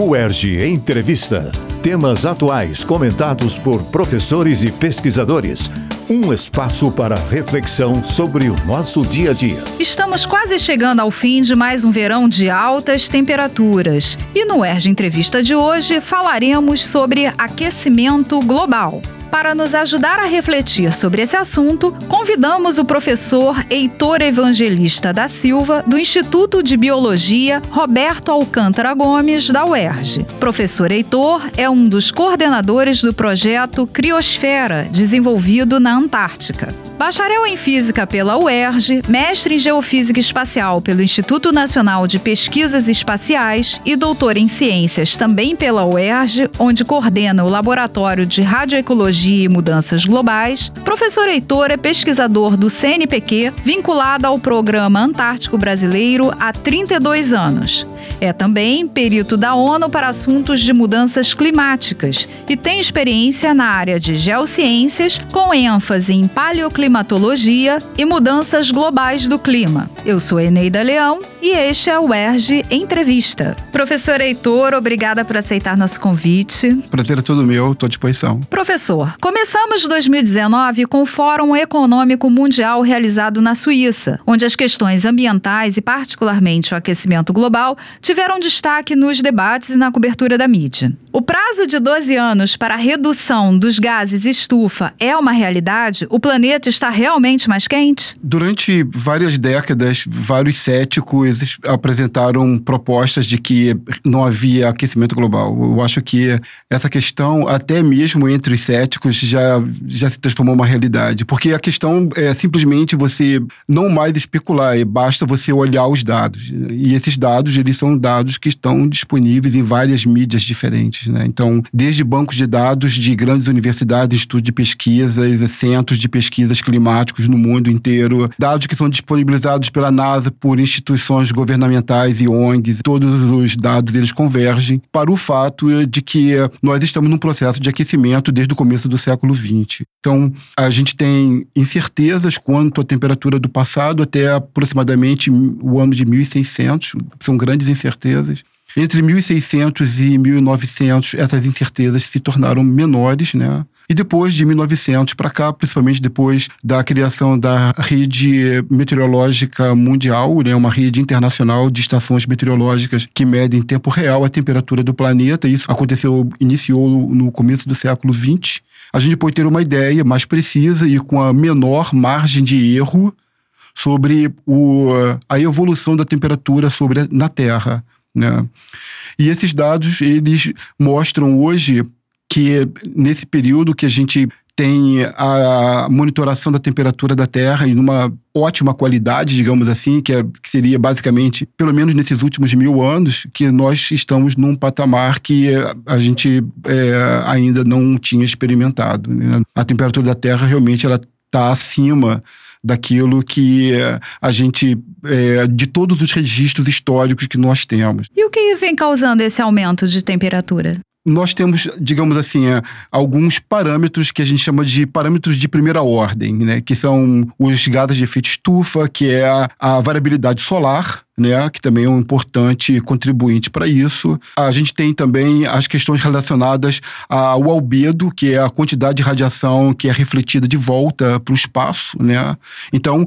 UERJ Entrevista. Temas atuais comentados por professores e pesquisadores. Um espaço para reflexão sobre o nosso dia a dia. Estamos quase chegando ao fim de mais um verão de altas temperaturas. E no UERJ Entrevista de hoje falaremos sobre aquecimento global. Para nos ajudar a refletir sobre esse assunto, convidamos o professor Heitor Evangelista da Silva, do Instituto de Biologia Roberto Alcântara Gomes, da UERJ. Professor Heitor é um dos coordenadores do projeto Criosfera, desenvolvido na Antártica. Bacharel em Física pela UERJ, mestre em Geofísica Espacial pelo Instituto Nacional de Pesquisas Espaciais e doutor em Ciências também pela UERJ, onde coordena o Laboratório de Radioecologia e Mudanças Globais, professor Heitor é pesquisador do CNPq, vinculado ao Programa Antártico Brasileiro há 32 anos. É também perito da ONU para assuntos de mudanças climáticas e tem experiência na área de geociências, com ênfase em paleoclimatologia e mudanças globais do clima. Eu sou Eneida Leão e este é o ERG Entrevista. Professor Heitor, obrigada por aceitar nosso convite. Prazer é todo meu, estou à disposição. Professor, começamos 2019 com o Fórum Econômico Mundial realizado na Suíça, onde as questões ambientais e particularmente o aquecimento global tiveram destaque nos debates e na cobertura da mídia. O prazo de 12 anos para a redução dos gases estufa é uma realidade? O planeta está realmente mais quente? Durante várias décadas, vários céticos apresentaram propostas de que não havia aquecimento global. Eu acho que essa questão, até mesmo entre os céticos, já, já se transformou uma realidade. Porque a questão é simplesmente você não mais especular, basta você olhar os dados. E esses dados, eles são dados que estão disponíveis em várias mídias diferentes. Né? Então, desde bancos de dados de grandes universidades, institutos de pesquisas, centros de pesquisas climáticos no mundo inteiro, dados que são disponibilizados pela NASA por instituições governamentais e ONGs, todos os dados eles convergem para o fato de que nós estamos num processo de aquecimento desde o começo do século XX. Então, a gente tem incertezas quanto à temperatura do passado até aproximadamente o ano de 1600, são grandes incertezas. Entre 1600 e 1900, essas incertezas se tornaram menores, né? E depois de 1900 para cá, principalmente depois da criação da rede meteorológica mundial, né, uma rede internacional de estações meteorológicas que medem em tempo real a temperatura do planeta. Isso aconteceu, iniciou no começo do século XX. A gente pode ter uma ideia mais precisa e com a menor margem de erro sobre o, a evolução da temperatura sobre, na Terra. Né? E esses dados, eles mostram hoje que nesse período que a gente tem a monitoração da temperatura da Terra em uma ótima qualidade, digamos assim, que, é, que, seria basicamente, pelo menos nesses últimos mil anos, que nós estamos num patamar que a gente é, ainda não tinha experimentado. Né? A temperatura da Terra realmente ela está acima daquilo que a gente, é, de todos os registros históricos que nós temos. E o que vem causando esse aumento de temperatura? Nós temos, digamos assim, é, alguns parâmetros que a gente chama de parâmetros de primeira ordem, né? Que são os gases de efeito estufa, que é a, a variabilidade solar, né, que também é um importante contribuinte para isso. A gente tem também as questões relacionadas ao albedo, que é a quantidade de radiação que é refletida de volta para o espaço, né? Então,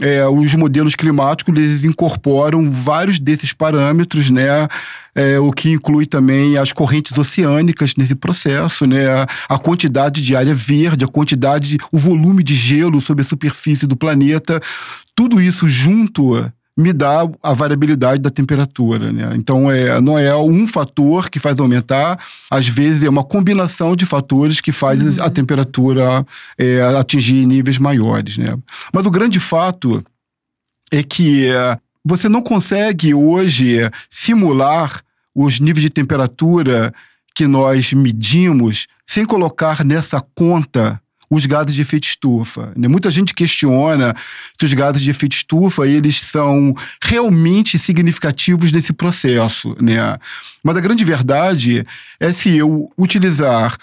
é, os modelos climáticos eles incorporam vários desses parâmetros, né? É, o que inclui também as correntes oceânicas nesse processo, né? A, quantidade de área verde, a quantidade, o volume de gelo sobre a superfície do planeta, tudo isso junto me dá a variabilidade da temperatura. Né? Então, é, não é um fator que faz aumentar, às vezes é uma combinação de fatores que faz uhum. a temperatura é, atingir níveis maiores. Né? Mas o grande fato é que é, você não consegue hoje simular os níveis de temperatura que nós medimos sem colocar nessa conta os gases de efeito estufa. Né? Muita gente questiona se os gases de efeito estufa eles são realmente significativos nesse processo. Né? Mas a grande verdade é se eu utilizar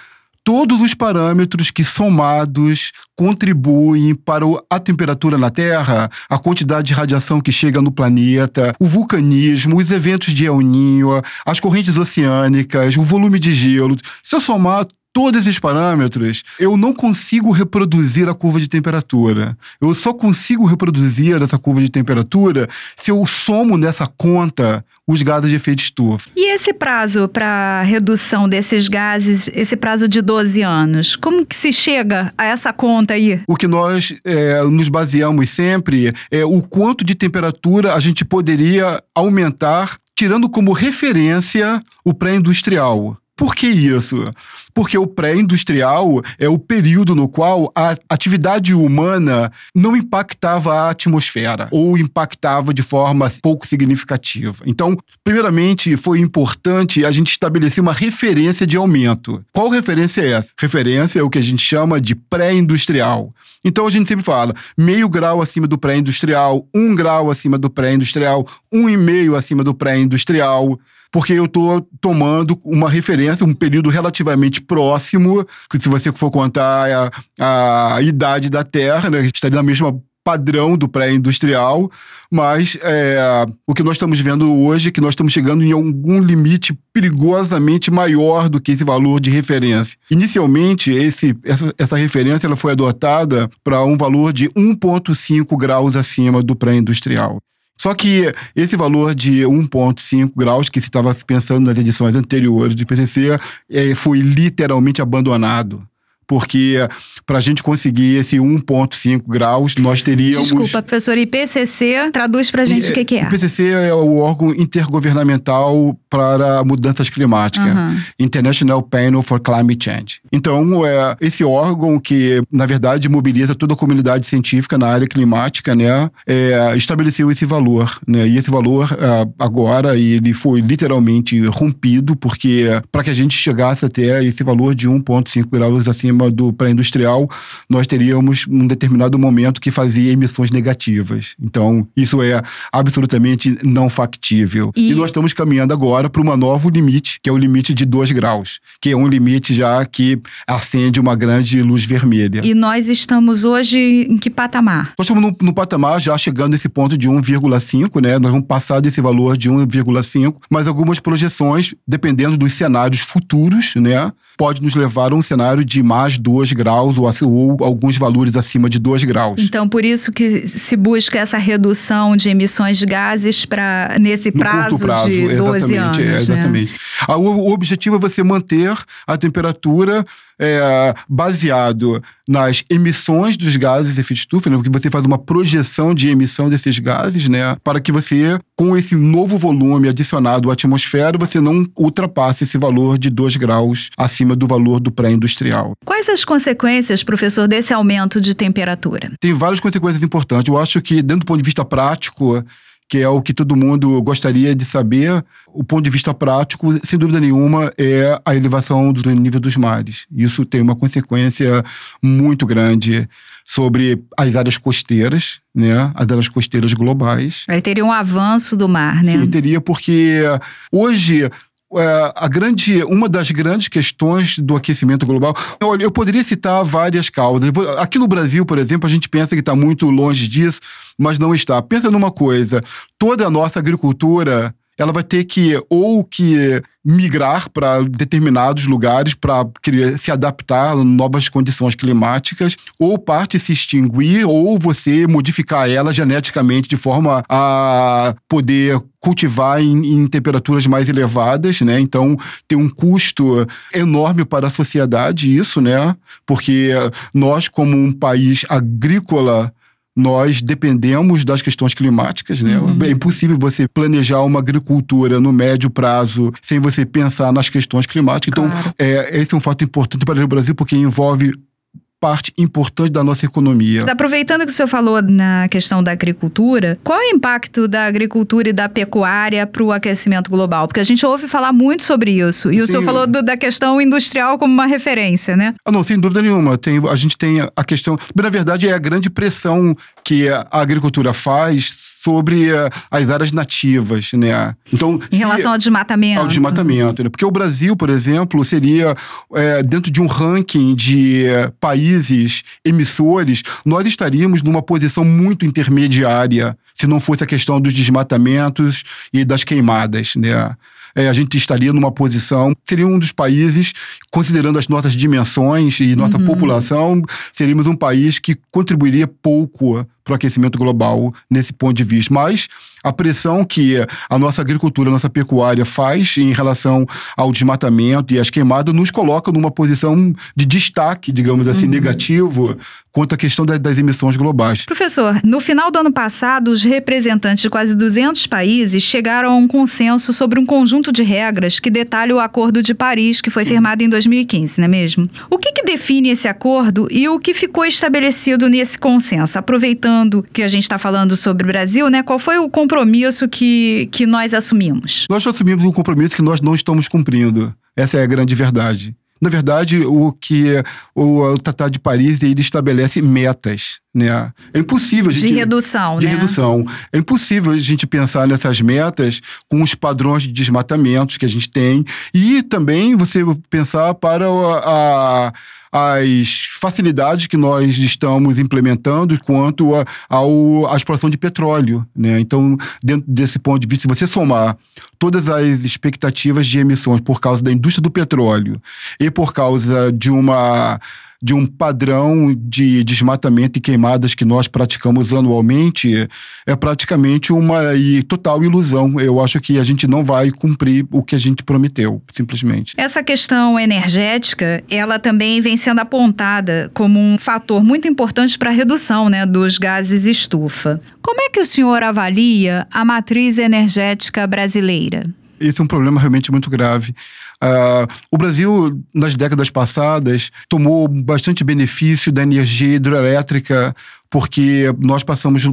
todos os parâmetros que somados contribuem para a temperatura na Terra, a quantidade de radiação que chega no planeta, o vulcanismo, os eventos de El Niño, as correntes oceânicas, o volume de gelo. Se eu somar todos esses parâmetros, eu não consigo reproduzir a curva de temperatura. Eu só consigo reproduzir essa curva de temperatura se eu somo nessa conta os gases de efeito estufa. E esse prazo para redução desses gases, esse prazo de 12 anos, como que se chega a essa conta aí? O que nós é, nos baseamos sempre é o quanto de temperatura a gente poderia aumentar tirando como referência o pré-industrial. Por que isso? Porque o pré-industrial é o período no qual a atividade humana não impactava a atmosfera ou impactava de forma pouco significativa. Então, primeiramente, foi importante a gente estabelecer uma referência de aumento. Qual referência é essa? Referência é o que a gente chama de pré-industrial. Então, a gente sempre fala meio grau acima do pré-industrial, um grau acima do pré-industrial, um e meio acima do pré-industrial porque eu estou tomando uma referência, um período relativamente próximo, que se você for contar a, a idade da Terra, né, estaria na mesma padrão do pré-industrial, mas é, o que nós estamos vendo hoje é que nós estamos chegando em algum limite perigosamente maior do que esse valor de referência. Inicialmente, esse, essa, essa referência ela foi adotada para um valor de 1,5 graus acima do pré-industrial. Só que esse valor de 1,5 graus que se estava pensando nas edições anteriores do IPCC é, foi literalmente abandonado porque para a gente conseguir esse 1,5 graus, nós teríamos. Desculpa, professor, IPCC, traduz para a gente o que, que, é. IPCC é o órgão intergovernamental para mudanças climáticas uhum. International Panel for Climate Change. Então, é esse órgão que, na verdade, mobiliza toda a comunidade científica na área climática, né, é, estabeleceu esse valor. Né, e esse valor, é, agora, ele foi literalmente rompido, porque para que a gente chegasse até esse valor de 1,5 graus acima do pré-industrial, nós teríamos um determinado momento que fazia emissões negativas. Então, isso é absolutamente não factível. E, e nós estamos caminhando agora para um novo limite, que é o limite de 2 graus, que é um limite já que acende uma grande luz vermelha. E nós estamos hoje em que patamar? Nós estamos no, no patamar já chegando nesse ponto de 1,5, né? Nós vamos passar desse valor de 1,5, mas algumas projeções, dependendo dos cenários futuros, né? Pode nos levar a um cenário de mais mais 2 graus ou, ou, alguns valores acima de 2 graus. Então, por isso que se busca essa redução de emissões de gases para nesse prazo, prazo, de 12 anos. É, exatamente. Né? O, o objetivo é você manter a temperatura é, baseado nas emissões dos gases de efeito estufa, né? porque você faz uma projeção de emissão desses gases, né? Para que você, com esse novo volume adicionado à atmosfera, você não ultrapasse esse valor de 2 graus acima do valor do pré-industrial. Quais as consequências, professor, desse aumento de temperatura? Tem várias consequências importantes. Eu acho que, dentro do ponto de vista prático, que é o que todo mundo gostaria de saber. O ponto de vista prático, sem dúvida nenhuma, é a elevação do nível dos mares. Isso tem uma consequência muito grande sobre as áreas costeiras, né? As áreas costeiras globais. Aí teria um avanço do mar, né? Sim, teria, porque hoje a grande, uma das grandes questões do aquecimento global. Olha, eu poderia citar várias causas. Aqui no Brasil, por exemplo, a gente pensa que está muito longe disso, mas não está. Pensa numa coisa: toda a nossa agricultura ela vai ter que ou que migrar para determinados lugares para se adaptar a novas condições climáticas, ou parte se extinguir, ou você modificar ela geneticamente de forma a poder cultivar em, em temperaturas mais elevadas, né? Então tem um custo enorme para a sociedade isso, né? Porque nós como um país agrícola nós dependemos das questões climáticas, né? Uhum. É impossível você planejar uma agricultura no médio prazo sem você pensar nas questões climáticas. Então, claro. É, esse é um fato importante para o Brasil porque envolve parte importante da nossa economia. Aproveitando que o senhor falou na questão da agricultura, qual é o impacto da agricultura e da pecuária para o aquecimento global? Porque a gente ouve falar muito sobre isso. E Sim. o senhor falou do, da questão industrial como uma referência, né? Ah, não, sem dúvida nenhuma. Tem, a gente tem a questão. Na verdade, é a grande pressão que a agricultura faz sobre uh, as áreas nativas, né? Então, em relação ao desmatamento. Ao desmatamento, né? Porque o Brasil, por exemplo, seria é, dentro de um ranking de é, países emissores, nós estaríamos numa posição muito intermediária se não fosse a questão dos desmatamentos e das queimadas, né? É, a gente estaria numa posição, seria um dos países, considerando as nossas dimensões e nossa uhum. população, seríamos um país que contribuiria pouco para o aquecimento global nesse ponto de vista. Mas a pressão que a nossa agricultura, a nossa pecuária faz em relação ao desmatamento e às queimadas nos coloca numa posição de destaque, digamos assim, uhum. negativo quanto à questão das emissões globais. Professor, no final do ano passado, os representantes de quase 200 países chegaram a um consenso sobre um conjunto de regras que detalha o Acordo de Paris, que foi firmado em 2015, não é mesmo? O que, que define esse acordo e o que ficou estabelecido nesse consenso? Aproveitando que a gente está falando sobre o Brasil, né? Qual foi o compromisso que, que nós assumimos? Nós assumimos um compromisso que nós não estamos cumprindo. Essa é a grande verdade. Na verdade, o que o, o Tratado de Paris ele estabelece metas, né? É impossível a gente, de redução, de né? redução. É impossível a gente pensar nessas metas com os padrões de desmatamentos que a gente tem e também você pensar para a, a as facilidades que nós estamos implementando quanto à a, exploração de petróleo. Né? Então, dentro desse ponto de vista, se você somar todas as expectativas de emissões por causa da indústria do petróleo e por causa de uma de um padrão de desmatamento e queimadas que nós praticamos anualmente é praticamente uma e total ilusão. Eu acho que a gente não vai cumprir o que a gente prometeu, simplesmente. Essa questão energética, ela também vem sendo apontada como um fator muito importante para a redução né, dos gases estufa. Como é que o senhor avalia a matriz energética brasileira? Esse é um problema realmente muito grave. Uh, o Brasil, nas décadas passadas, tomou bastante benefício da energia hidroelétrica, porque nós passamos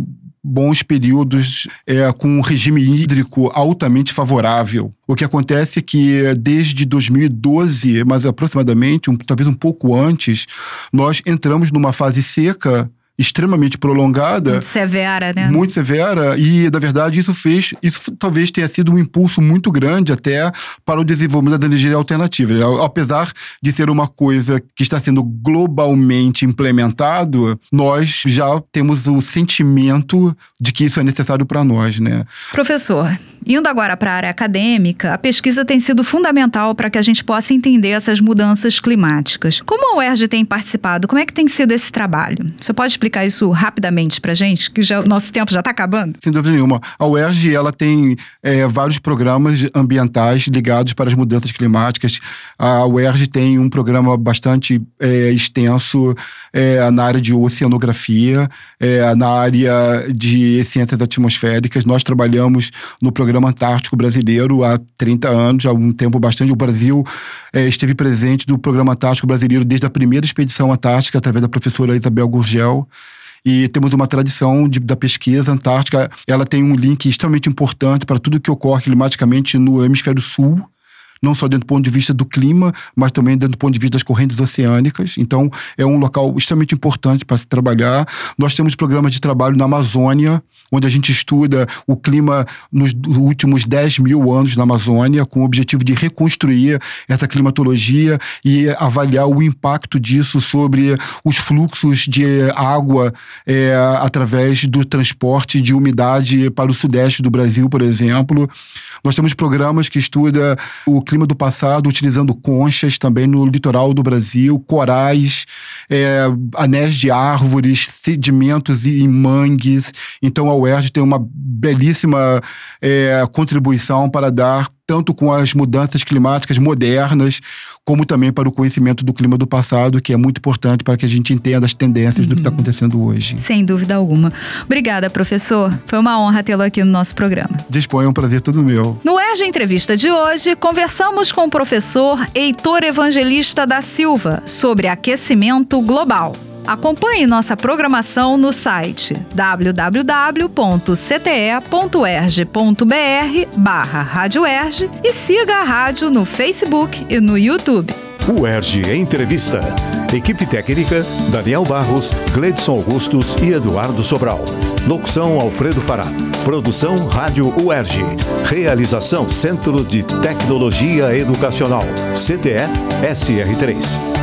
bons períodos é, com um regime hídrico altamente favorável. O que acontece é que desde 2012, mas aproximadamente, um, talvez um pouco antes, nós entramos numa fase seca extremamente prolongada. Muito severa, né? Muito severa. E, na verdade, isso fez. Isso talvez tenha sido um impulso muito grande até para o desenvolvimento da energia alternativa. Apesar de ser uma coisa que está sendo globalmente implementado, nós já temos o sentimento de que isso é necessário para nós, né? Professor, indo agora para a área acadêmica, a pesquisa tem sido fundamental para que a gente possa entender essas mudanças climáticas. Como a UERJ tem participado? Como é que tem sido esse trabalho? Você pode explicar explicar isso rapidamente para gente, que já, o nosso tempo já está acabando? Sem dúvida nenhuma. A UERJ ela tem é, vários programas ambientais ligados para as mudanças climáticas. A UERJ tem um programa bastante é, extenso é, na área de oceanografia, é, na área de ciências atmosféricas. Nós trabalhamos no Programa Antártico Brasileiro há 30 anos, há um tempo bastante. O Brasil é, esteve presente no Programa Antártico Brasileiro desde a primeira expedição antártica, através da professora Isabel Gurgel e temos uma tradição de, da pesquisa antártica. Ela tem um link extremamente importante para tudo que ocorre climaticamente no hemisfério sul não só dentro do ponto de vista do clima, mas também dentro do ponto de vista das correntes oceânicas. Então, é um local extremamente importante para se trabalhar. Nós temos programas de trabalho na Amazônia, onde a gente estuda o clima nos últimos 10 mil anos na Amazônia, com o objetivo de reconstruir essa climatologia e avaliar o impacto disso sobre os fluxos de água é, através do transporte de umidade para o sudeste do Brasil, por exemplo. Nós temos programas que estudam o clima do passado, utilizando conchas também no litoral do Brasil, corais, é, anéis de árvores, sedimentos em mangues. Então a UERJ tem uma belíssima é, contribuição para dar tanto com as mudanças climáticas modernas, como também para o conhecimento do clima do passado, que é muito importante para que a gente entenda as tendências uhum. do que está uhum. acontecendo hoje. Sem dúvida alguma. Obrigada, professor. Foi uma honra tê-lo aqui no nosso programa. Disponha, é um prazer todo meu. No ERG Entrevista de hoje, conversamos com o professor Heitor Evangelista da Silva sobre aquecimento global. Acompanhe nossa programação no site www.cte.erg.br barra Rádio Erge e siga a rádio no Facebook e no YouTube. O Erge Entrevista. Equipe técnica: Daniel Barros, Gledson Augustos e Eduardo Sobral. Locução: Alfredo Fará. Produção: Rádio UERJ. Realização: Centro de Tecnologia Educacional. CTE SR3.